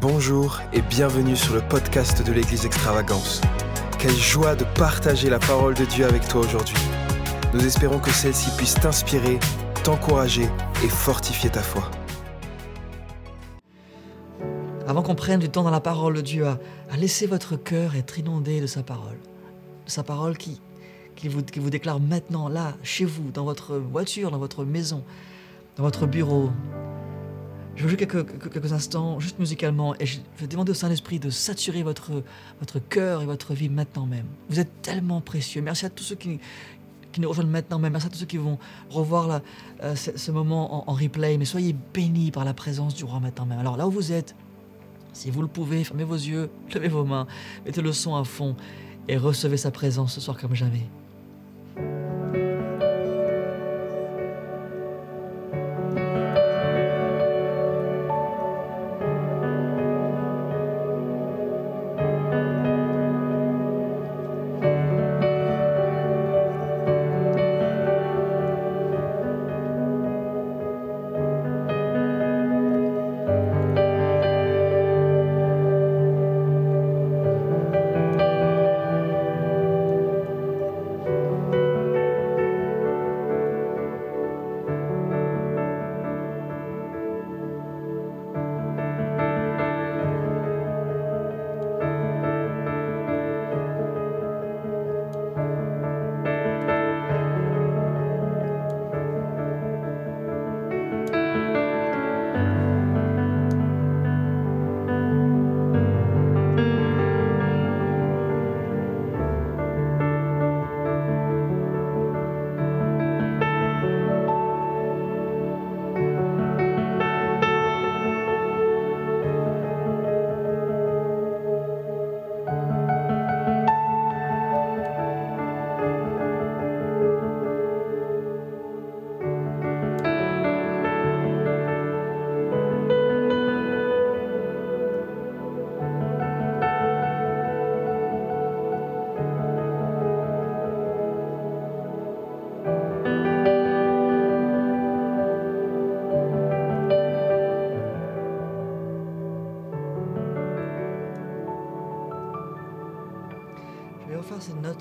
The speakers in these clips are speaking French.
Bonjour et bienvenue sur le podcast de l'Église Extravagance. Quelle joie de partager la parole de Dieu avec toi aujourd'hui. Nous espérons que celle-ci puisse t'inspirer, t'encourager et fortifier ta foi. Avant qu'on prenne du temps dans la parole de Dieu, à, votre cœur être inondé de sa parole. Sa parole qui, qui, vous, qui vous déclare maintenant, là, chez vous, dans votre voiture, dans votre maison, dans votre bureau. Je jouer quelques, quelques instants, juste musicalement, et je vais demander au Saint-Esprit de saturer votre, votre cœur et votre vie maintenant même. Vous êtes tellement précieux. Merci à tous ceux qui, qui nous rejoignent maintenant même. Merci à tous ceux qui vont revoir la- euh, ce, ce moment en, en replay. Mais soyez bénis par la présence du roi maintenant même. Alors là où vous êtes, si vous le pouvez, fermez vos yeux, levez vos mains, mettez le son à fond et recevez sa présence ce soir comme jamais.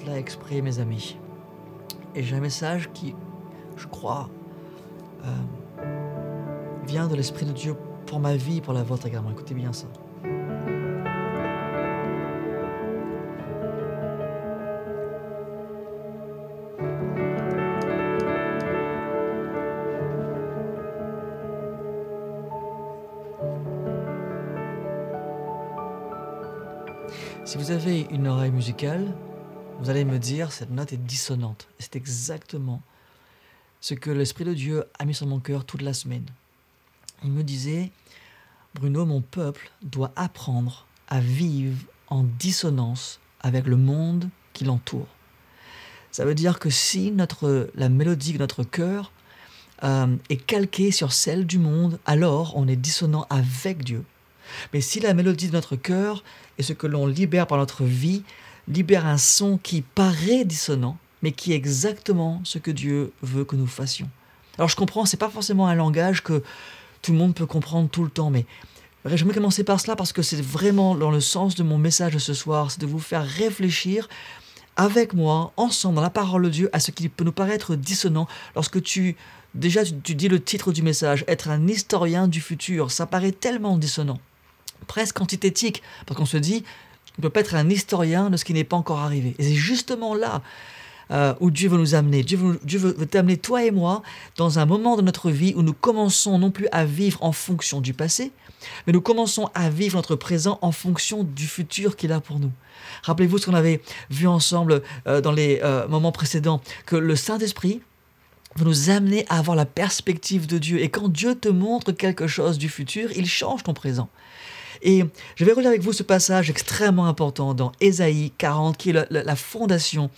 Note-là exprès, mes amis. Et j'ai un message qui, je crois, euh, vient de l'Esprit de Dieu pour ma vie pour la vôtre également. Écoutez bien ça. Si vous avez une oreille musicale, vous allez me dire cette note est dissonante. C'est exactement ce que l'Esprit de Dieu a mis sur mon cœur toute la semaine. Il me disait, Bruno, mon peuple doit apprendre à vivre en dissonance avec le monde qui l'entoure. Ça veut dire que si notre, la mélodie de notre cœur euh, est calquée sur celle du monde, alors on est dissonant avec Dieu. Mais si la mélodie de notre cœur et ce que l'on libère par notre vie libère un son qui paraît dissonant, mais qui est exactement ce que Dieu veut que nous fassions. Alors je comprends, c'est pas forcément un langage que tout le monde peut comprendre tout le temps, mais j'aimerais commencer par cela parce que c'est vraiment dans le sens de mon message de ce soir, c'est de vous faire réfléchir avec moi, ensemble, dans la parole de Dieu, à ce qui peut nous paraître dissonant lorsque tu, déjà, tu, dis le titre du message, être un historien du futur, ça paraît tellement dissonant, presque antithétique, parce qu'on se dit, ne peut pas être un historien de ce qui n'est pas encore arrivé. Et c'est justement là euh, où Dieu veut nous amener. Dieu veut t'amener, toi et moi, dans un moment de notre vie où nous commençons non plus à vivre en fonction du passé, mais nous commençons à vivre notre présent en fonction du futur qu'il a pour nous. Rappelez-vous ce qu'on avait vu ensemble euh, dans les euh, moments précédents, que le Saint-Esprit veut nous amener à avoir la perspective de Dieu. Et quand Dieu te montre quelque chose du futur, il change ton présent. Et je vais relire avec vous ce passage extrêmement important dans Ésaïe 40, qui est la, fondation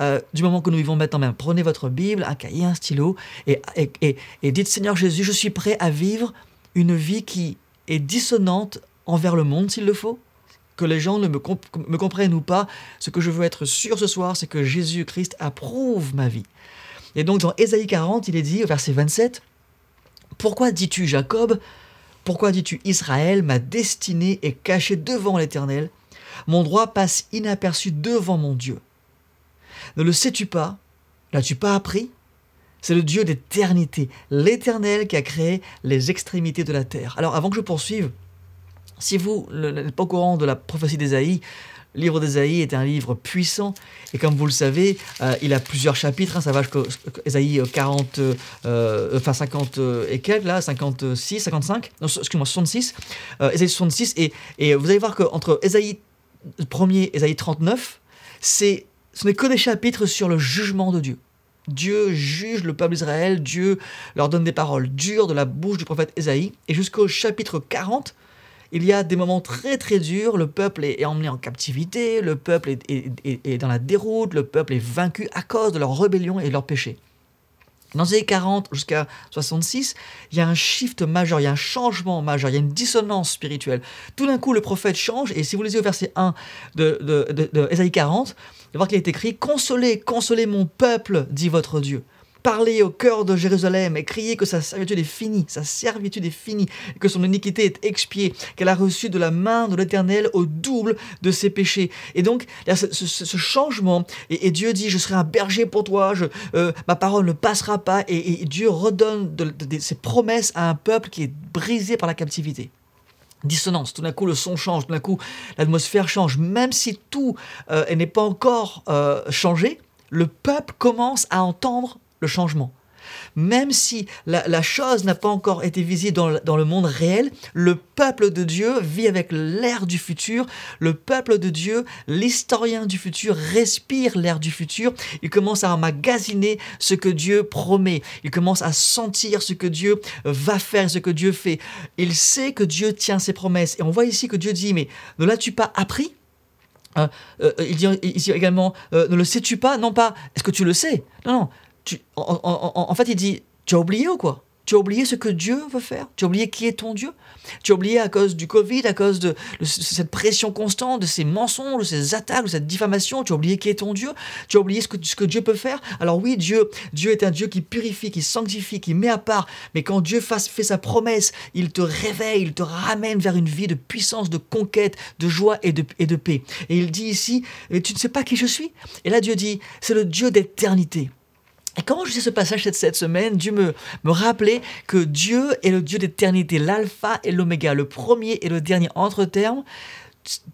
euh, du moment que nous vivons maintenant même. Prenez votre Bible, un cahier, un stylo, et, et, dites Seigneur Jésus, je suis prêt à vivre une vie qui est dissonante envers le monde s'il le faut. Que les gens ne me, me comprennent ou pas, ce que je veux être sûr ce soir, c'est que Jésus-Christ approuve ma vie. Et donc dans Ésaïe 40, il est dit au verset 27, Pourquoi dis-tu Jacob Pourquoi dis-tu Israël, ma destinée est cachée devant l'Éternel, mon droit passe inaperçu devant mon Dieu. Ne le sais-tu pas? L'as-tu pas appris? C'est le Dieu d'éternité, l'Éternel qui a créé les extrémités de la terre. Alors avant que je poursuive, si vous n'êtes pas au courant de la prophétie d'Ésaïe, livre d'Ésaïe est un livre puissant et comme vous le savez, euh, il a plusieurs chapitres. Hein, ça va jusqu'à Ésaïe 40, euh, euh, enfin 50 et quelques là, 56, 55, non, excuse-moi, 66. Ésaïe 66 et, et vous allez voir qu'entre Ésaïe 1er et Ésaïe 39, c'est, ce n'est que des chapitres sur le jugement de Dieu. Dieu juge le peuple d'Israël, Dieu leur donne des paroles dures de la bouche du prophète Ésaïe. Et jusqu'au chapitre 40, il y a des moments très très durs, le peuple est, emmené en captivité, le peuple est, dans la déroute, le peuple est vaincu à cause de leur rébellion et de leur péché. Dans les années 40 jusqu'à 66, il y a un shift majeur, il y a un changement majeur, il y a une dissonance spirituelle. Tout d'un coup, le prophète change, et si vous lisez au verset 1 de, de, de, Ésaïe 40, vous allez voir qu'il est écrit Consolez, consolez mon peuple, dit votre Dieu parler au cœur de Jérusalem et crier que sa servitude est finie, sa servitude est finie, que son iniquité est expiée, qu'elle a reçu de la main de l'Éternel au double de ses péchés. Et donc, il y a ce, changement, et, Dieu dit, je serai un berger pour toi, euh, ma parole ne passera pas, et, Dieu redonne ses promesses à un peuple qui est brisé par la captivité dissonance. Tout d'un coup, le son change, tout d'un coup, l'atmosphère change. Même si tout euh, n'est pas encore euh, changé, le peuple commence à entendre changement. Même si la, chose n'a pas encore été visible dans, le monde réel, le peuple de Dieu vit avec l'air du futur. Le peuple de Dieu, l'historien du futur, respire l'air du futur. Il commence à emmagasiner ce que Dieu promet. Il commence à sentir ce que Dieu va faire, ce que Dieu fait. Il sait que Dieu tient ses promesses. Et on voit ici que Dieu dit, mais ne l'as-tu pas appris? Euh, euh, il dit également, euh, ne le sais-tu pas? Non pas, est-ce que tu le sais? Non, non, en, fait, il dit, tu as oublié ou quoi? Tu as oublié ce que Dieu veut faire? Tu as oublié qui est ton Dieu? Tu as oublié à cause du Covid, à cause de, cette pression constante, de ces mensonges, de ces attaques, de cette diffamation? Tu as oublié qui est ton Dieu? Tu as oublié ce que, Dieu peut faire? Alors oui, Dieu, Dieu est un Dieu qui purifie, qui sanctifie, qui met à part. Mais quand Dieu fait sa promesse, il te réveille, il te ramène vers une vie de puissance, de conquête, de joie et de paix. Et il dit ici, tu ne sais pas qui je suis? Et là, Dieu dit, c'est le Dieu d'éternité. Et comment je sais ce passage cette, semaine Dieu me, me rappelait que Dieu est le Dieu d'éternité, l'alpha et l'oméga, le premier et le dernier. Entre termes,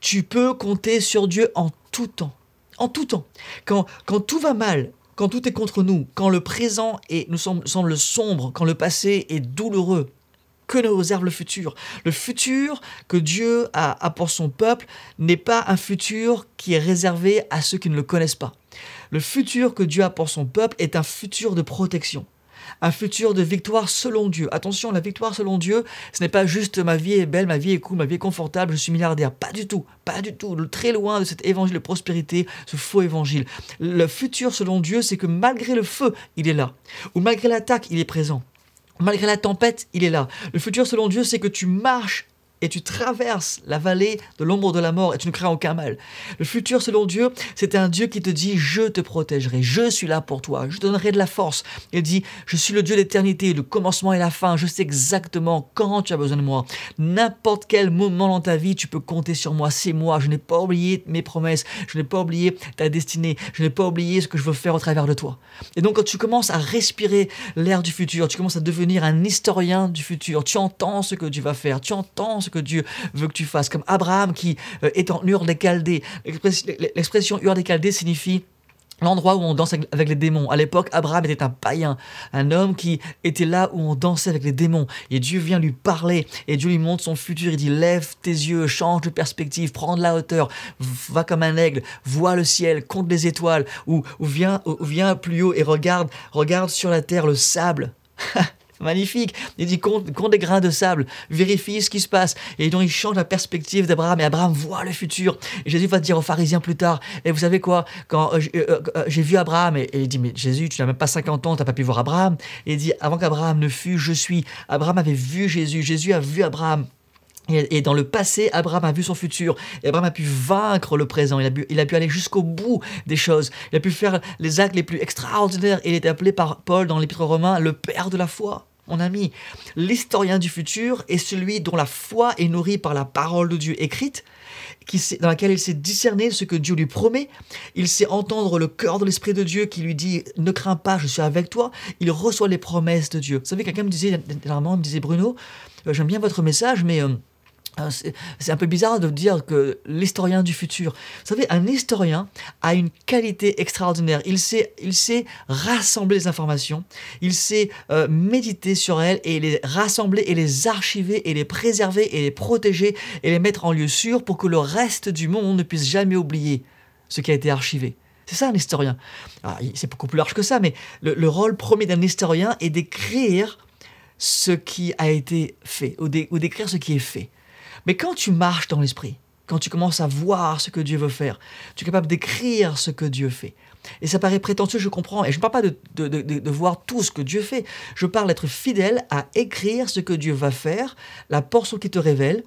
tu peux compter sur Dieu en tout temps. En tout temps. Quand, quand tout va mal, quand tout est contre nous, quand le présent est, nous semble, sombre, quand le passé est douloureux, que nous réserve le futur. Le futur que Dieu a pour son peuple n'est pas un futur qui est réservé à ceux qui ne le connaissent pas. Le futur que Dieu a pour son peuple est un futur de protection un futur de victoire selon Dieu. Attention, la victoire selon Dieu, ce n'est pas juste ma vie est belle, ma vie est cool, ma vie est confortable, je suis milliardaire. Pas du tout, pas du tout. Très loin de cet évangile de prospérité, ce faux évangile. Le futur selon Dieu, c'est que malgré le feu, il est là. Ou malgré l'attaque, il est présent. Malgré la tempête, il est là. Le futur selon Dieu, c'est que tu marches et tu traverses la vallée de l'ombre de la mort et tu ne crains aucun mal. Le futur selon Dieu, c'est un Dieu qui te dit je te protégerai, je suis là pour toi, je donnerai de la force. Il dit je suis le Dieu d'éternité, le commencement et la fin, je sais exactement quand tu as besoin de moi. N'importe quel moment dans ta vie, tu peux compter sur moi, c'est moi, je n'ai pas oublié mes promesses, je n'ai pas oublié ta destinée, je n'ai pas oublié ce que je veux faire au travers de toi. Et donc quand tu commences à respirer l'air du futur, tu commences à devenir un historien du futur, tu entends ce que tu vas faire, tu entends ce que Dieu veut que tu fasses. Comme Abraham qui euh, est en Ur des Chaldées. L'expression Ur des Chaldées signifie l'endroit où on danse avec les démons. À l'époque, Abraham était un païen, un homme qui était là où on dansait avec les démons. Et Dieu vient lui parler, et Dieu lui montre son futur. Il dit, lève tes yeux, change de perspective, prends de la hauteur, va comme un aigle, vois le ciel, compte les étoiles, ou, ou viens, ou viens plus haut et regarde, regarde sur la terre le sable. magnifique. Il dit compte, des grains de sable, vérifie ce qui se passe. Et donc il change la perspective d'Abraham et Abraham voit le futur. Et Jésus va dire aux pharisiens plus tard, et vous savez quoi, quand euh, euh, euh, j'ai vu Abraham, et, il dit, mais Jésus, tu n'as même pas 50 ans, tu n'as pas pu voir Abraham. Et il dit, avant qu'Abraham ne fût, je suis. Abraham avait vu Jésus, Jésus a vu Abraham. Et dans le passé, Abraham a vu son futur. Et Abraham a pu vaincre le présent. Il a pu, il a pu aller jusqu'au bout des choses. Il a pu faire les actes les plus extraordinaires. Il est appelé par Paul dans l'Épître romain le père de la foi. Mon ami, l'historien du futur est celui dont la foi est nourrie par la parole de Dieu écrite, qui dans laquelle il sait discerner ce que Dieu lui promet, il sait entendre le cœur de l'Esprit de Dieu qui lui dit « ne crains pas, je suis avec toi », il reçoit les promesses de Dieu. Vous savez, quelqu'un me disait, dernièrement, me disait « Bruno, euh, j'aime bien votre message, mais... Euh, c'est un peu bizarre de dire que l'historien du futur. Vous savez, un historien a une qualité extraordinaire. Il sait, il sait rassembler les informations, il sait euh, méditer sur elles et les rassembler et les archiver et les préserver et les protéger et les mettre en lieu sûr pour que le reste du monde ne puisse jamais oublier ce qui a été archivé. C'est ça un historien. C'est beaucoup plus large que ça, mais le, rôle premier d'un historien est d'écrire ce qui a été fait ou d'écrire ce qui est fait. Mais quand tu marches dans l'esprit, quand tu commences à voir ce que Dieu veut faire, tu es capable d'écrire ce que Dieu fait. Et ça paraît prétentieux, je comprends. Et je ne parle pas de, de, voir tout ce que Dieu fait. Je parle d'être fidèle à écrire ce que Dieu va faire, la portion qui te révèle.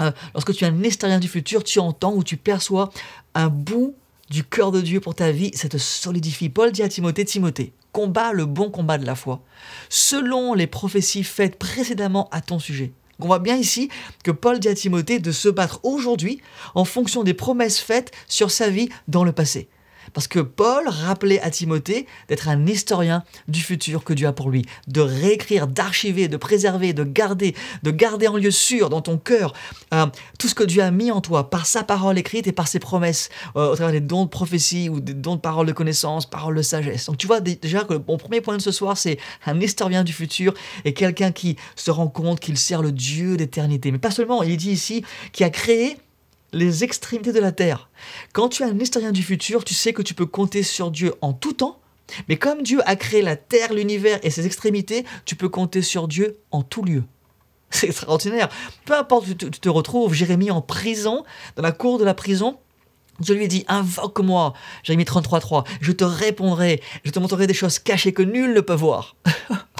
Euh, lorsque tu es un historien du futur, tu entends ou tu perçois un bout du cœur de Dieu pour ta vie, ça te solidifie. Paul dit à Timothée, Timothée, combat le bon combat de la foi, selon les prophéties faites précédemment à ton sujet. On voit bien ici que Paul dit à Timothée de se battre aujourd'hui en fonction des promesses faites sur sa vie dans le passé. Parce que Paul rappelait à Timothée d'être un historien du futur que Dieu a pour lui, de réécrire, d'archiver, de préserver, de garder, de garder en lieu sûr dans ton cœur euh, tout ce que Dieu a mis en toi par sa parole écrite et par ses promesses, euh, au travers des dons de prophétie ou des dons de parole de connaissance, parole de sagesse. Donc tu vois déjà que mon premier point de ce soir, c'est un historien du futur et quelqu'un qui se rend compte qu'il sert le Dieu d'éternité. Mais pas seulement, il dit ici, qui a créé les extrémités de la terre. Quand tu es un historien du futur, tu sais que tu peux compter sur Dieu en tout temps, mais comme Dieu a créé la terre, l'univers et ses extrémités, tu peux compter sur Dieu en tout lieu. C'est extraordinaire. Peu importe où tu te retrouves, Jérémie en prison, dans la cour de la prison, Dieu lui dit, invoque-moi, Jérémie 33.3, je te répondrai, je te montrerai des choses cachées que nul ne peut voir.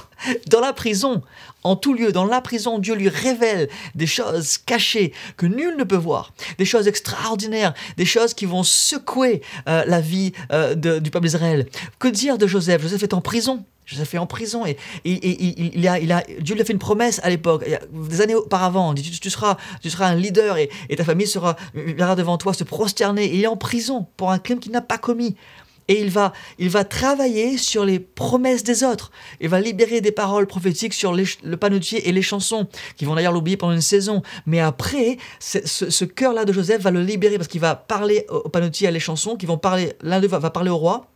Dans la prison, en tout lieu, dans la prison, Dieu lui révèle des choses cachées que nul ne peut voir, des choses extraordinaires, des choses qui vont secouer euh, la vie euh, du peuple d'Israël. Que dire de Joseph? Joseph est en prison. Joseph est en prison et, il, a, a, Dieu lui a fait une promesse à l'époque, des années auparavant. Il dit tu, seras, tu seras un leader et, ta famille sera, viendra devant toi se prosterner. il est en prison pour un crime qu'il n'a pas commis et il va, il va travailler sur les promesses des autres. Il va libérer des paroles prophétiques sur le panetier et les chansons, qui vont d'ailleurs l'oublier pendant une saison. Mais après, ce, cœur-là de Joseph va le libérer parce qu'il va parler au panetier et à les chansons, qui vont parler, l'un d'eux va parler au roi,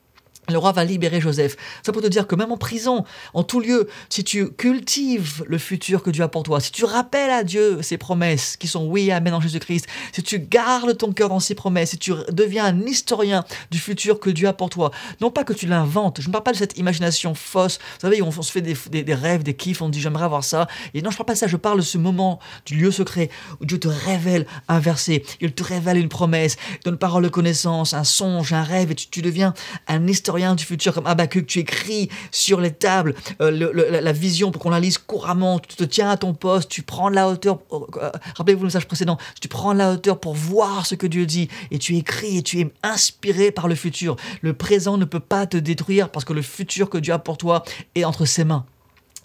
le roi va libérer Joseph. Ça pour te dire que même en prison, en tout lieu, si tu cultives le futur que Dieu a pour toi, si tu rappelles à Dieu ses promesses qui sont oui et amen en Jésus-Christ, si tu gardes ton cœur dans ses promesses, si tu deviens un historien du futur que Dieu a pour toi, non pas que tu l'inventes, je ne parle pas de cette imagination fausse, vous savez, on, se fait des, rêves, des kiffs, on dit j'aimerais avoir ça, et non, je ne parle pas de ça, je parle de ce moment du lieu secret où Dieu te révèle un verset, il te révèle une promesse, donne parole de connaissance, un songe, un rêve, et tu deviens un historien du futur comme Habakkuk, tu écris sur les tables euh, la, vision pour qu'on la lise couramment, tu te tiens à ton poste, tu prends la hauteur, euh, rappelez-vous le message précédent, tu prends la hauteur pour voir ce que Dieu dit et tu écris et tu es inspiré par le futur. Le présent ne peut pas te détruire parce que le futur que Dieu a pour toi est entre ses mains.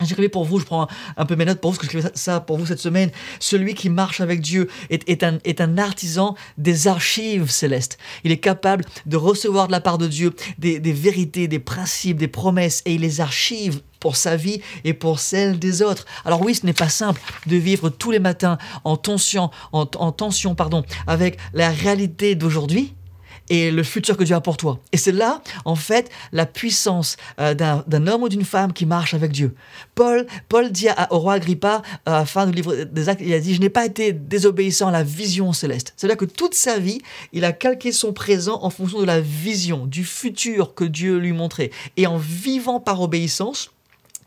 J'écrivais pour vous, je prends un, peu mes notes pour vous, parce que j'écrivais ça pour vous cette semaine. Celui qui marche avec Dieu est, un, artisan des archives célestes. Il est capable de recevoir de la part de Dieu des, vérités, des principes, des promesses, et il les archive pour sa vie et pour celle des autres. Alors oui, ce n'est pas simple de vivre tous les matins en tension, en tension pardon, avec la réalité d'aujourd'hui, et le futur que Dieu a pour toi. Et c'est là, en fait, la puissance euh, d'un homme ou d'une femme qui marche avec Dieu. Paul, Paul dit au roi Agrippa, à la fin du livre des Actes, il a dit, je n'ai pas été désobéissant à la vision céleste. C'est-à-dire que toute sa vie, il a calqué son présent en fonction de la vision, du futur que Dieu lui montrait. Et en vivant par obéissance,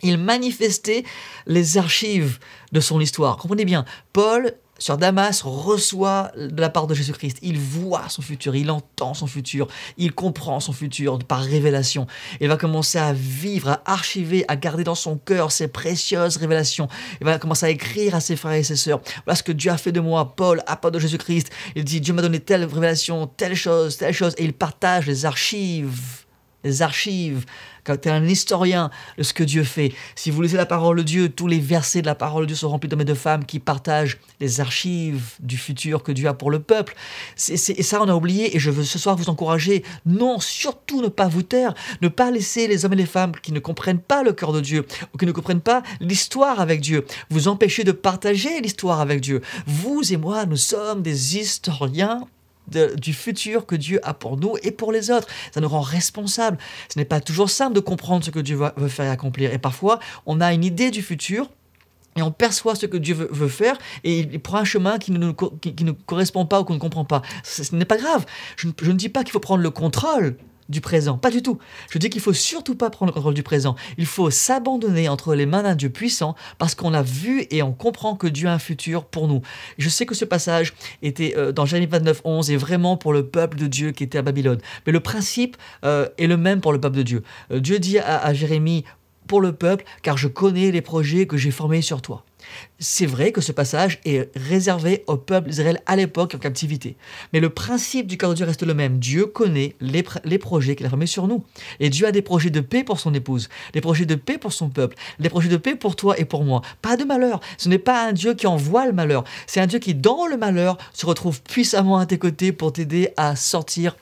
il manifestait les archives de son histoire. Comprenez bien, Paul sur Damas reçoit de la part de Jésus-Christ. Il voit son futur, il entend son futur, il comprend son futur par révélation. Il va commencer à vivre, à archiver, à garder dans son cœur ces précieuses révélations. Il va commencer à écrire à ses frères et ses sœurs. Voilà ce que Dieu a fait de moi, Paul, apôtre de Jésus-Christ. Il dit, Dieu m'a donné telle révélation, telle chose, telle chose, et il partage les archives les archives, quand tu es un historien de ce que Dieu fait. Si vous lisez la parole de Dieu, tous les versets de la parole de Dieu sont remplis d'hommes et de femmes qui partagent les archives du futur que Dieu a pour le peuple. Et ça, on a oublié, et je veux ce soir vous encourager, non, surtout ne pas vous taire, ne pas laisser les hommes et les femmes qui ne comprennent pas le cœur de Dieu, ou qui ne comprennent pas l'histoire avec Dieu, vous empêcher de partager l'histoire avec Dieu. Vous et moi, nous sommes des historiens du futur que Dieu a pour nous et pour les autres. Ça nous rend responsables. Ce n'est pas toujours simple de comprendre ce que Dieu veut faire et accomplir. Et parfois, on a une idée du futur, et on perçoit ce que Dieu veut, faire et il prend un chemin qui ne correspond pas ou qu'on ne comprend pas. Ce, n'est pas grave. je ne dis pas qu'il faut prendre le contrôle du présent. Pas du tout. Je dis qu'il faut surtout pas prendre le contrôle du présent. Il faut s'abandonner entre les mains d'un Dieu puissant parce qu'on a vu et on comprend que Dieu a un futur pour nous. Je sais que ce passage était euh, dans Jérémie 29, 11 et vraiment pour le peuple de Dieu qui était à Babylone. Mais le principe euh, est le même pour le peuple de Dieu. Euh, Dieu dit à, à Jérémie, pour le peuple, car je connais les projets que j'ai formés sur toi. C'est vrai que ce passage est réservé au peuple d'Israël à l'époque en captivité. Mais le principe du cœur de Dieu reste le même. Dieu connaît les, les projets qu'il a formés sur nous. Et Dieu a des projets de paix pour son épouse, des projets de paix pour son peuple, des projets de paix pour toi et pour moi. Pas de malheur. Ce n'est pas un Dieu qui envoie le malheur. C'est un Dieu qui, dans le malheur, se retrouve puissamment à tes côtés pour t'aider à sortir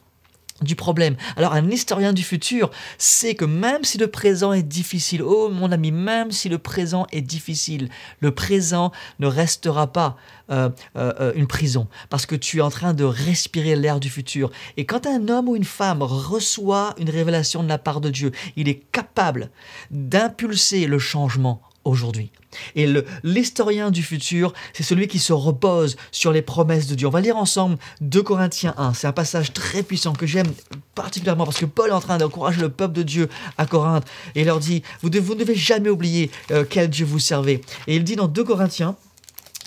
du problème. Alors un historien du futur sait que même si le présent est difficile, oh mon ami, même si le présent est difficile, le présent ne restera pas euh, euh, euh, une prison, parce que tu es en train de respirer l'air du futur. Et quand un homme ou une femme reçoit une révélation de la part de Dieu, il est capable d'impulser le changement aujourd'hui. Et l'historien du futur, c'est celui qui se repose sur les promesses de Dieu. On va lire ensemble 2 Corinthiens 1. C'est un passage très puissant que j'aime particulièrement parce que Paul est en train d'encourager le peuple de Dieu à Corinthe et il leur dit, vous, ne devez jamais oublier euh, quel Dieu vous servez. Et il dit dans 2 Corinthiens,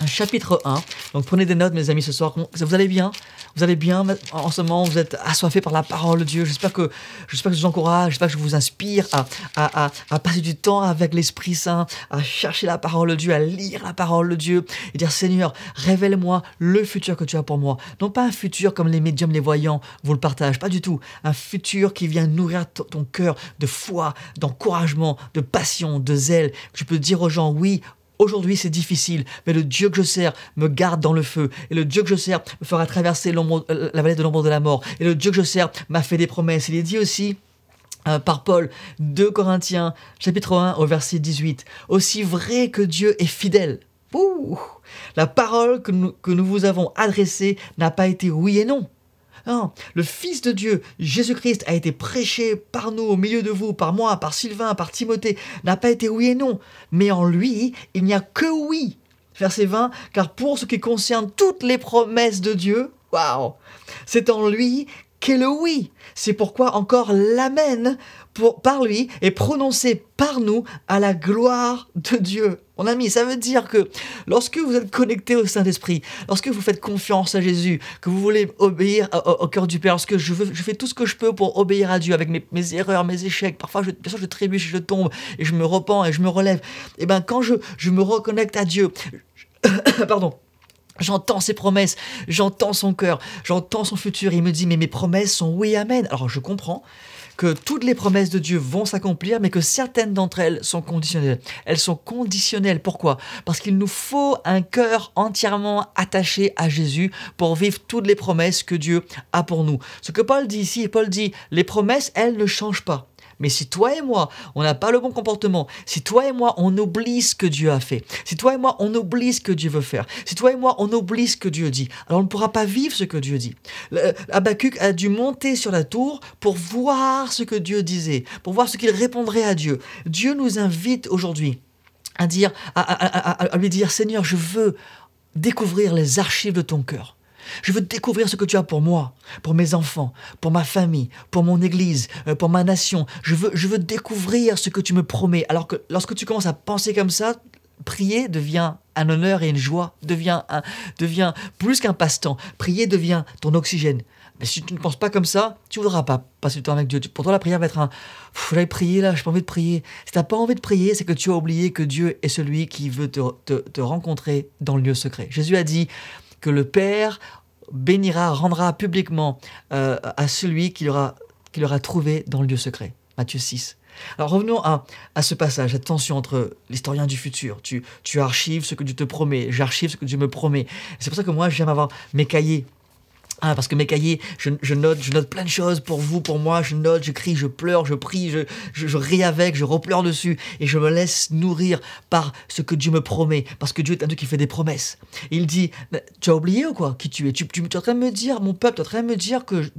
chapitre 1. Donc prenez des notes, mes amis, ce soir. Vous allez bien? Vous allez bien en ce moment? Vous êtes assoiffés par la parole de Dieu. J'espère que, que je vous encourage, j'espère que je vous inspire à, à, à, passer du temps avec l'Esprit Saint, à chercher la parole de Dieu, à lire la parole de Dieu et dire Seigneur, révèle-moi le futur que tu as pour moi. Non pas un futur comme les médiums, les voyants vous le partagent, pas du tout. Un futur qui vient nourrir ton cœur de foi, d'encouragement, de passion, de zèle. Tu peux dire aux gens oui, Aujourd'hui, c'est difficile, mais le Dieu que je sers me garde dans le feu. Et le Dieu que je sers me fera traverser euh, la vallée de l'ombre de la mort. Et le Dieu que je sers m'a fait des promesses. Il est dit aussi euh, par Paul, 2 Corinthiens, chapitre 1, au verset 18. Aussi vrai que Dieu est fidèle. Ouh, la parole que nous, que nous vous avons adressée n'a pas été oui et non. Non, le Fils de Dieu, Jésus-Christ, a été prêché par nous, au milieu de vous, par moi, par Sylvain, par Timothée, n'a pas été oui et non, mais en lui, il n'y a que oui. Verset 20, car pour ce qui concerne toutes les promesses de Dieu, waouh, c'est en lui qu'est le oui. C'est pourquoi encore l'amen par lui est prononcé par nous à la gloire de Dieu. Mon ami, ça veut dire que lorsque vous êtes connecté au Saint-Esprit, lorsque vous faites confiance à Jésus, que vous voulez obéir au, cœur du Père, lorsque je, je fais tout ce que je peux pour obéir à Dieu avec mes, erreurs, mes échecs, parfois je, bien sûr je trébuche, je tombe et je me repens et je me relève, et eh bien quand je me reconnecte à Dieu, pardon, J'entends ses promesses, j'entends son cœur, j'entends son futur. Il me dit, mais mes promesses sont oui, amen. Alors je comprends que toutes les promesses de Dieu vont s'accomplir, mais que certaines d'entre elles sont conditionnelles. Elles sont conditionnelles. Pourquoi? Parce qu'il nous faut un cœur entièrement attaché à Jésus pour vivre toutes les promesses que Dieu a pour nous. Ce que Paul dit ici, Paul dit, les promesses, elles ne changent pas. Mais si toi et moi, on n'a pas le bon comportement, si toi et moi, on oublie ce que Dieu a fait, si toi et moi, on oublie ce que Dieu veut faire, si toi et moi, on oublie ce que Dieu dit, alors on ne pourra pas vivre ce que Dieu dit. Habakkuk a dû monter sur la tour pour voir ce que Dieu disait, pour voir ce qu'il répondrait à Dieu. Dieu nous invite aujourd'hui à dire, à lui dire, Seigneur, je veux découvrir les archives de ton cœur. Je veux découvrir ce que tu as pour moi, pour mes enfants, pour ma famille, pour mon église, euh, pour ma nation. Je veux, je veux découvrir ce que tu me promets. Alors que lorsque tu commences à penser comme ça, prier devient un honneur et une joie, devient, un, devient plus qu'un passe-temps. Prier devient ton oxygène. Mais si tu ne penses pas comme ça, tu ne voudras pas passer du temps avec Dieu. Pour toi, la prière va être un J'allais prier là, j'ai pas envie de prier. Si tu n'as pas envie de prier, c'est que tu as oublié que Dieu est celui qui veut te, te rencontrer dans le lieu secret. Jésus a dit que le Père bénira, rendra publiquement euh, à celui qui aura qu'il aura trouvé dans le lieu secret. Matthieu 6. Alors revenons à, à ce passage, cette tension entre l'historien du futur. Tu, tu archives ce que Dieu te promet, j'archive ce que Dieu me promet. C'est pour ça que moi, j'aime avoir mes cahiers ah, parce que mes cahiers, je, note, je note plein de choses pour vous, pour moi, je note, je crie, je pleure, je prie, je, je, ris avec, je repleure dessus, et je me laisse nourrir par ce que Dieu me promet, parce que Dieu est un Dieu qui fait des promesses. il dit, tu as oublié ou quoi? Qui tu es? Tu, tu, es en train de me dire, mon peuple, tu es en train de me dire que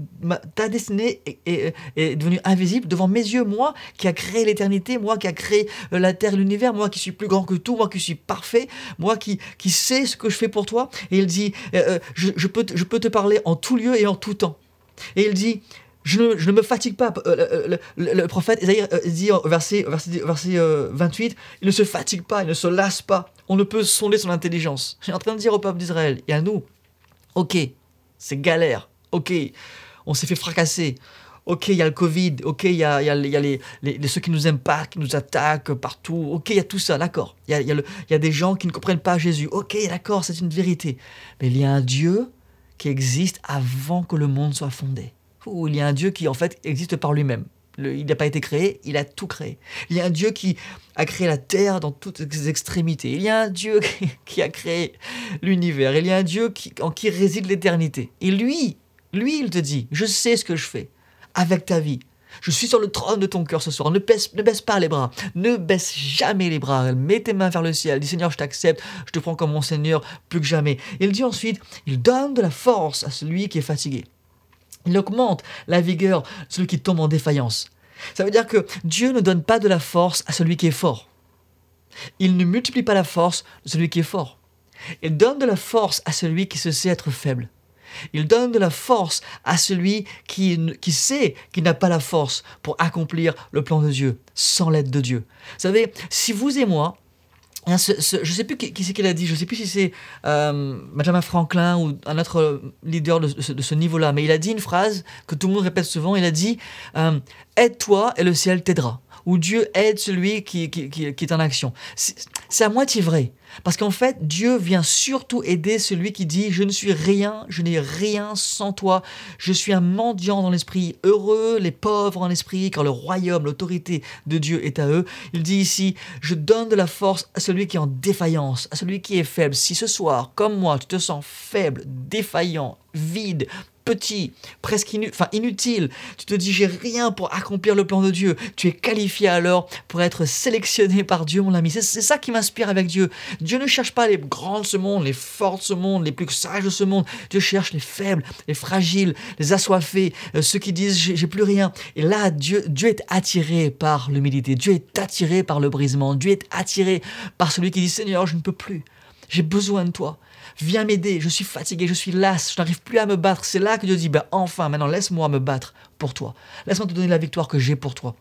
ta destinée est, est, devenue invisible devant mes yeux, moi qui a créé l'éternité, moi qui a créé euh, la terre l'univers, moi qui suis plus grand que tout, moi qui suis parfait, moi qui, qui sais ce que je fais pour toi. Et il dit, euh, euh, je, peux, je peux te parler en en tout lieu et en tout temps. Et il dit, je ne, me fatigue pas. Euh, le, prophète Isaïe euh, dit au verset, verset, verset 28, euh, il ne se fatigue pas, il ne se lasse pas. On ne peut sonder son intelligence. Je suis en train de dire au peuple d'Israël et à nous, ok, c'est galère, ok, on s'est fait fracasser, ok, il y a le Covid, ok, il y a, y y a les, les, ceux qui nous aiment pas, qui nous attaquent partout, ok, il y a tout ça, d'accord. Il y a, y a des gens qui ne comprennent pas Jésus, ok, d'accord, c'est une vérité. Mais il y a un Dieu qui existe avant que le monde soit fondé. Il y a un Dieu qui en fait existe par lui-même. il n'a pas été créé, il a tout créé. Il y a un Dieu qui a créé la terre dans toutes ses extrémités. Il y a un Dieu qui, a créé l'univers. Il y a un Dieu en qui réside l'éternité. Et lui, lui, il te dit, je sais ce que je fais avec ta vie. Je suis sur le trône de ton cœur ce soir. Ne baisse, ne baisse pas les bras. Ne baisse jamais les bras. Mets tes mains vers le ciel. Dis Seigneur, je t'accepte. Je te prends comme mon Seigneur plus que jamais. Il dit ensuite, il donne de la force à celui qui est fatigué. Il augmente la vigueur de celui qui tombe en défaillance. Ça veut dire que Dieu ne donne pas de la force à celui qui est fort. Il ne multiplie pas la force de celui qui est fort. Il donne de la force à celui qui se sait être faible. Il donne de la force à celui qui, qui sait qu'il n'a pas la force pour accomplir le plan de Dieu, sans l'aide de Dieu. Vous savez, si vous et moi, hein, je ne sais plus qui, c'est qui l'a dit, je ne sais plus si c'est euh, Benjamin Franklin ou un autre leader de, ce, niveau-là, mais il a dit une phrase que tout le monde répète souvent, il a dit euh, Aide-toi et le ciel t'aidera » ou Dieu aide celui qui, qui est en action. C'est à moitié vrai. Parce qu'en fait, Dieu vient surtout aider celui qui dit Je ne suis rien, je n'ai rien sans toi, je suis un mendiant dans l'esprit, heureux les pauvres en esprit, car le royaume, l'autorité de Dieu est à eux. Il dit ici Je donne de la force à celui qui est en défaillance, à celui qui est faible. Si ce soir, comme moi, tu te sens faible, défaillant, vide, petit, presque inutile. Tu te dis j'ai rien pour accomplir le plan de Dieu. Tu es qualifié alors pour être sélectionné par Dieu, mon ami. C'est ça qui m'inspire avec Dieu. Dieu ne cherche pas les grands de ce monde, les forts de ce monde, les plus sages de ce monde. Dieu cherche les faibles, les fragiles, les assoiffés, euh, ceux qui disent j'ai plus rien. Et là, Dieu, Dieu est attiré par l'humilité. Dieu est attiré par le brisement. Dieu est attiré par celui qui dit Seigneur, je ne peux plus. J'ai besoin de toi. Viens m'aider, je suis fatigué, je suis las, je n'arrive plus à me battre. C'est là que Dieu dit, ben enfin, maintenant laisse-moi me battre pour toi. Laisse-moi te donner la victoire que j'ai pour toi.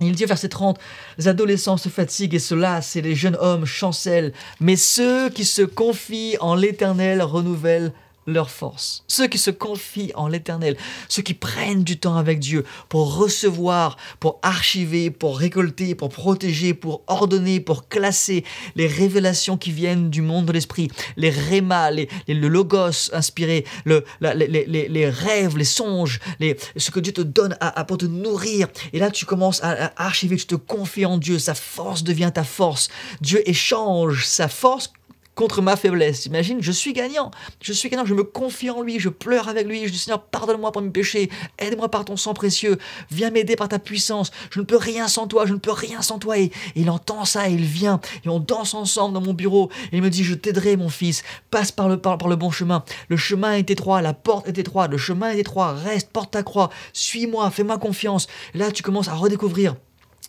Il dit verset 30, les adolescents se fatiguent et se lassent et les jeunes hommes chancellent, mais ceux qui se confient en l'Éternel renouvellent leur force. Ceux qui se confient en l'Éternel, ceux qui prennent du temps avec Dieu pour recevoir, pour archiver, pour récolter, pour protéger, pour ordonner, pour classer les révélations qui viennent du monde de l'esprit, les rémas, les, le logos inspiré, le, les, rêves, les songes, les, ce que Dieu te donne à, pour te nourrir. Et là, tu commences à, à archiver, tu te confies en Dieu, sa force devient ta force. Dieu échange sa force contre ma faiblesse. Imagine, je suis gagnant. Je suis gagnant, je me confie en lui, je pleure avec lui, je dis Seigneur, pardonne-moi pour mes péchés, aide-moi par ton sang précieux, viens m'aider par ta puissance. Je ne peux rien sans toi, je ne peux rien sans toi. Et, il entend ça et il vient et on danse ensemble dans mon bureau. Et il me dit Je t'aiderai, mon fils, passe par le, par, par le bon chemin. Le chemin est étroit, la porte est étroite, le chemin est étroit, reste, porte ta croix, suis-moi, fais-moi confiance. là, tu commences à redécouvrir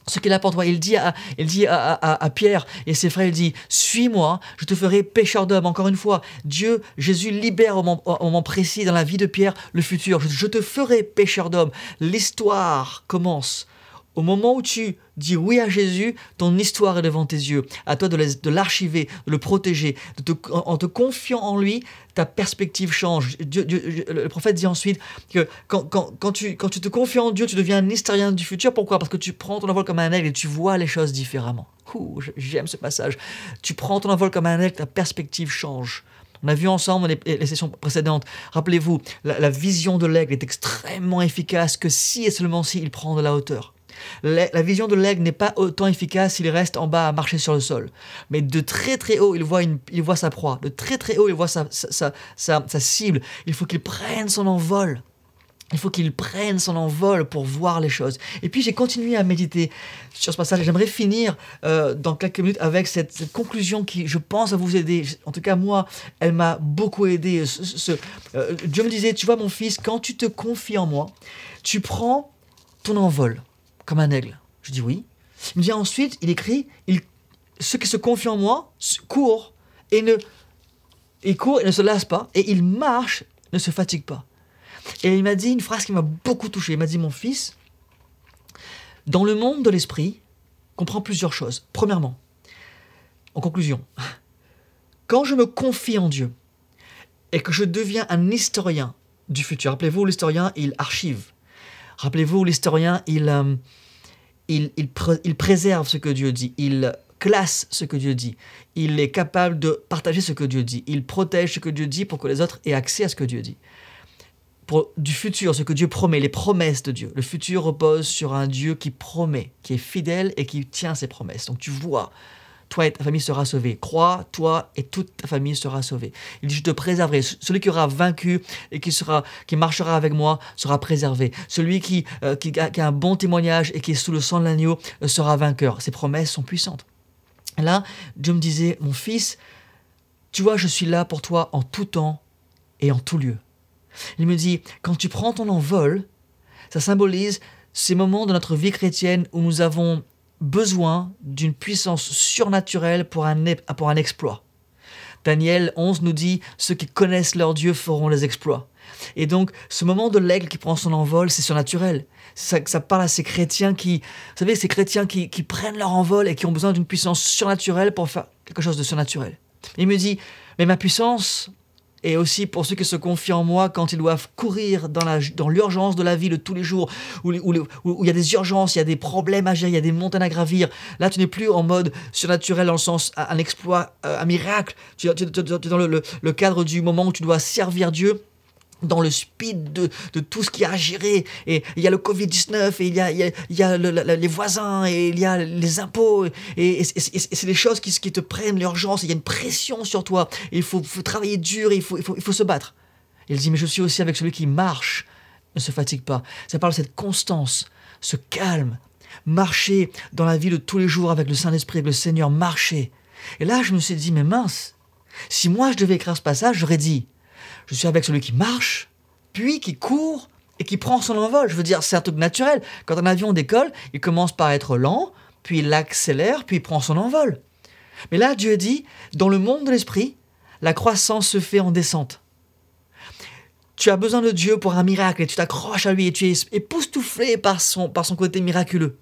ce qu'il apporte. Il dit, à, il dit à, Pierre et ses frères, il dit, suis-moi, je te ferai pécheur d'homme. Encore une fois, Dieu, Jésus libère au moment, précis dans la vie de Pierre le futur. je te ferai pécheur d'homme. L'histoire commence au moment où tu dis oui à Jésus, ton histoire est devant tes yeux. À toi de l'archiver, de le protéger. en te confiant en lui, ta perspective change. le prophète dit ensuite que quand, tu, te confies en Dieu, tu deviens un historien du futur. Pourquoi? Parce que tu prends ton envol comme un aigle et tu vois les choses différemment. J'aime ce passage. Tu prends ton envol comme un aigle, ta perspective change. On a vu ensemble les, les sessions précédentes. Rappelez-vous, la, la vision de l'aigle est extrêmement efficace que si et seulement si il prend de la hauteur. La, vision de l'aigle n'est pas autant efficace s'il reste en bas à marcher sur le sol. Mais de très très haut, il voit, une, il voit sa proie. De très très haut, il voit sa, sa, sa, cible. Il faut qu'il prenne son envol. Il faut qu'il prenne son envol pour voir les choses. Et puis j'ai continué à méditer sur ce passage. J'aimerais finir euh, dans quelques minutes avec cette, conclusion qui, je pense, va vous aider. En tout cas, moi, elle m'a beaucoup aidé. Euh, Dieu me disait, tu vois mon fils, quand tu te confies en moi, tu prends ton envol comme un aigle. Je dis oui. Il me dit ensuite, il écrit, il, ceux qui se confient en moi courent et ne, court et ne se lasse pas, et il marche, ne se fatigue pas. Et il m'a dit une phrase qui m'a beaucoup touché. Il m'a dit, mon fils, dans le monde de l'esprit, comprend plusieurs choses. Premièrement, en conclusion, quand je me confie en Dieu et que je deviens un historien du futur, rappelez-vous, l'historien, il archive. Rappelez-vous, l'historien, il, euh, il, il, pr il préserve ce que Dieu dit. Il classe ce que Dieu dit. Il est capable de partager ce que Dieu dit. Il protège ce que Dieu dit pour que les autres aient accès à ce que Dieu dit du futur, ce que Dieu promet, les promesses de Dieu. Le futur repose sur un Dieu qui promet, qui est fidèle et qui tient ses promesses. Donc tu vois, toi et ta famille sera sauvée. Crois, toi et toute ta famille sera sauvée. Il dit, je te préserverai. Celui qui aura vaincu et qui, sera, qui marchera avec moi sera préservé. Celui qui, euh, qui, a, qui, a, un bon témoignage et qui est sous le sang de l'agneau euh, sera vainqueur. Ces promesses sont puissantes. Là, Dieu me disait, mon fils, tu vois, je suis là pour toi en tout temps et en tout lieu. Il me dit, quand tu prends ton envol, ça symbolise ces moments de notre vie chrétienne où nous avons besoin d'une puissance surnaturelle pour un, pour un exploit. Daniel 11 nous dit, ceux qui connaissent leur Dieu feront les exploits. Et donc, ce moment de l'aigle qui prend son envol, c'est surnaturel. Ça, ça, parle à ces chrétiens qui, vous savez, ces chrétiens qui, qui prennent leur envol et qui ont besoin d'une puissance surnaturelle pour faire quelque chose de surnaturel. Il me dit, mais ma puissance, et aussi pour ceux qui se confient en moi quand ils doivent courir dans, l'urgence de la vie de tous les jours, où, il y a des urgences, il y a des problèmes à gérer, il y a des montagnes à gravir. Là, tu n'es plus en mode surnaturel dans le sens un exploit, un miracle. Tu, es dans le, le cadre du moment où tu dois servir Dieu dans le speed de, tout ce qu'il y a à gérer. Et il y a le Covid-19, et il y a, les voisins, et il y a les impôts, et, c'est des choses qui, qui te prennent l'urgence, il y a une pression sur toi, il faut, travailler dur, il faut, se battre. Il dit, mais je suis aussi avec celui qui marche, ne se fatigue pas. Ça parle de cette constance, ce calme, marcher dans la vie de tous les jours avec le Saint-Esprit, avec le Seigneur, marcher. Et là, je me suis dit, mais mince, si moi je devais écrire ce passage, j'aurais dit, je suis avec celui qui marche, puis qui court et qui prend son envol. Je veux dire, c'est un truc naturel. Quand un avion décolle, il commence par être lent, puis il accélère, puis il prend son envol. Mais là, Dieu dit, dans le monde de l'esprit, la croissance se fait en descente. Tu as besoin de Dieu pour un miracle et tu t'accroches à lui et tu es époustouflé par son, par son côté miraculeux.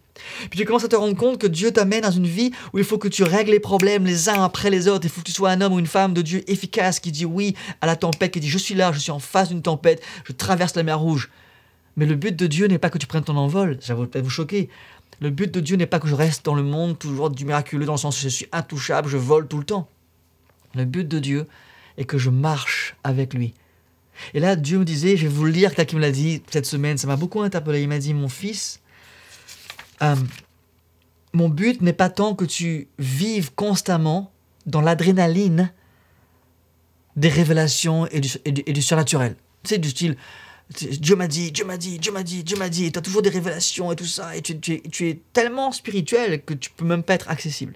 Puis tu commences à te rendre compte que Dieu t'amène dans une vie où il faut que tu règles les problèmes les uns après les autres. Il faut que tu sois un homme ou une femme de Dieu efficace qui dit oui à la tempête, qui dit je suis là, je suis en face d'une tempête, je traverse la mer rouge. Mais le but de Dieu n'est pas que tu prennes ton envol, ça va peut-être vous choquer. Le but de Dieu n'est pas que je reste dans le monde toujours du miraculeux dans le sens où je suis intouchable, je vole tout le temps. Le but de Dieu est que je marche avec lui. Et là, Dieu me disait, je vais vous le lire, quelqu'un me l'a dit cette semaine, ça m'a beaucoup interpellé. Il m'a dit, mon fils, euh, mon but n'est pas tant que tu vives constamment dans l'adrénaline des révélations et du, surnaturel. Tu sais, du style, Dieu m'a dit, Dieu m'a dit, Dieu m'a dit, Dieu m'a dit, et tu as toujours des révélations et tout ça, et tu, es, tellement spirituel que tu peux même pas être accessible.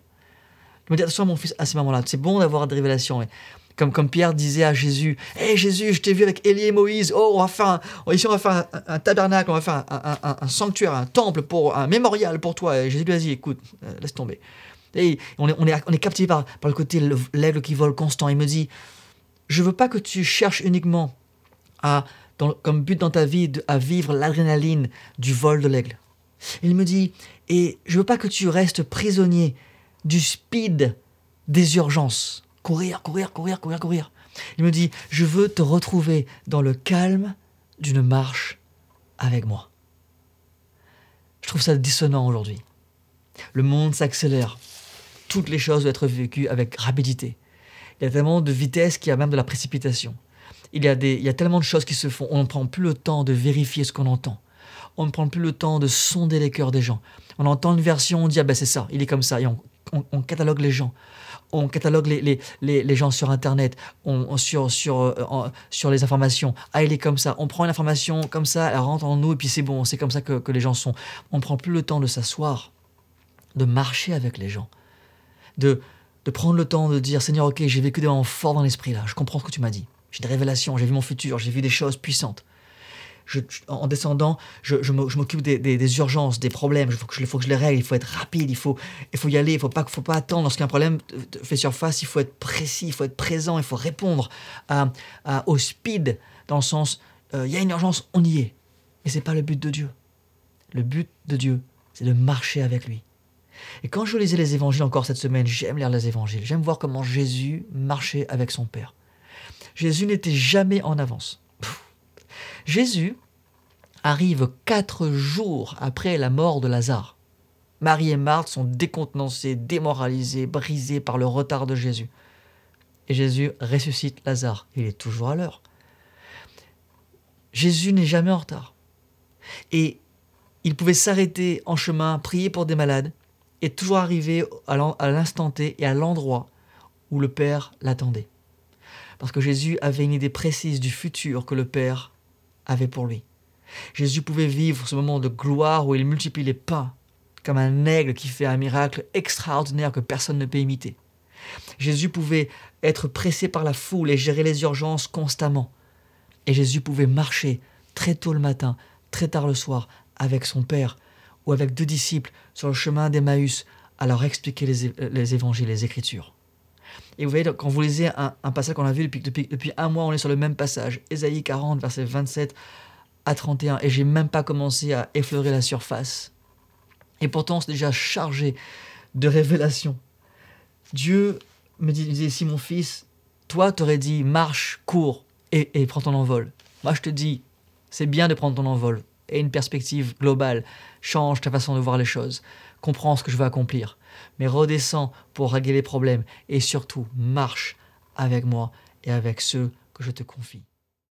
Je me dis, attention mon fils, à ce moment là c'est bon d'avoir des révélations, comme, comme Pierre disait à Jésus, Hé hey Jésus, je t'ai vu avec Élie et Moïse, oh, on va faire un, ici on va faire un, tabernacle, on va faire un, sanctuaire, un temple, pour, un mémorial pour toi. Et Jésus lui a dit, écoute, euh, laisse tomber. Et on est, on est, captivé par, le côté l'aigle qui vole constant. Il me dit, je veux pas que tu cherches uniquement à, comme but dans ta vie à vivre l'adrénaline du vol de l'aigle. Il me dit, et je veux pas que tu restes prisonnier du speed des urgences courir, courir, courir, courir, courir. Il me dit, je veux te retrouver dans le calme d'une marche avec moi. Je trouve ça dissonant aujourd'hui. Le monde s'accélère. Toutes les choses doivent être vécues avec rapidité. Il y a tellement de vitesse qu'il y a même de la précipitation. Il y, a des, il y a tellement de choses qui se font. On ne prend plus le temps de vérifier ce qu'on entend. On ne prend plus le temps de sonder les cœurs des gens. On entend une version, on dit ah ben c'est ça, il est comme ça, et on, on, catalogue les gens. On catalogue les, les, les, gens sur Internet, on, sur, sur, euh, sur les informations. Ah, il est comme ça. On prend une information comme ça, elle rentre en nous, et puis c'est bon, c'est comme ça que, que les gens sont. On prend plus le temps de s'asseoir, de marcher avec les gens, de, de prendre le temps de dire Seigneur, ok, j'ai vécu des moments forts dans l'esprit là, je comprends ce que tu m'as dit. J'ai des révélations, j'ai vu mon futur, j'ai vu des choses puissantes. En descendant, je, m'occupe des, urgences, des problèmes. Il faut, que je, les règle, il faut être rapide, il faut, y aller, il ne faut pas, attendre. Lorsqu'un problème fait surface, il faut être précis, il faut être présent, il faut répondre à, au speed, dans le sens, euh, il y a une urgence, on y est. Et ce n'est pas le but de Dieu. Le but de Dieu, c'est de marcher avec lui. Et quand je lisais les évangiles encore cette semaine, j'aime lire les évangiles, j'aime voir comment Jésus marchait avec son Père. Jésus n'était jamais en avance. Jésus arrive quatre jours après la mort de Lazare. Marie et Marthe sont décontenancées, démoralisées, brisées par le retard de Jésus. Et Jésus ressuscite Lazare. Il est toujours à l'heure. Jésus n'est jamais en retard. Et il pouvait s'arrêter en chemin, prier pour des malades, et toujours arriver à l'instant T et à l'endroit où le Père l'attendait. Parce que Jésus avait une idée précise du futur que le Père avait pour lui. Jésus pouvait vivre ce moment de gloire où il multiplie les pains, comme un aigle qui fait un miracle extraordinaire que personne ne peut imiter. Jésus pouvait être pressé par la foule et gérer les urgences constamment. Et Jésus pouvait marcher très tôt le matin, très tard le soir, avec son Père ou avec deux disciples sur le chemin d'Emmaüs à leur expliquer les, évangiles, les écritures. Et vous voyez, quand vous lisez un, passage qu'on a vu depuis, depuis, un mois, on est sur le même passage, Ésaïe 40, verset 27 à 31, et j'ai même pas commencé à effleurer la surface. Et pourtant, c'est déjà chargé de révélations. Dieu me disait, si mon fils, toi, t'aurais dit, marche, cours, et, et prends ton envol. Moi, je te dis, c'est bien de prendre ton envol, et une perspective globale. Change ta façon de voir les choses. Comprends ce que je veux accomplir. Mais redescends pour régler les problèmes. Et surtout, marche avec moi et avec ceux que je te confie.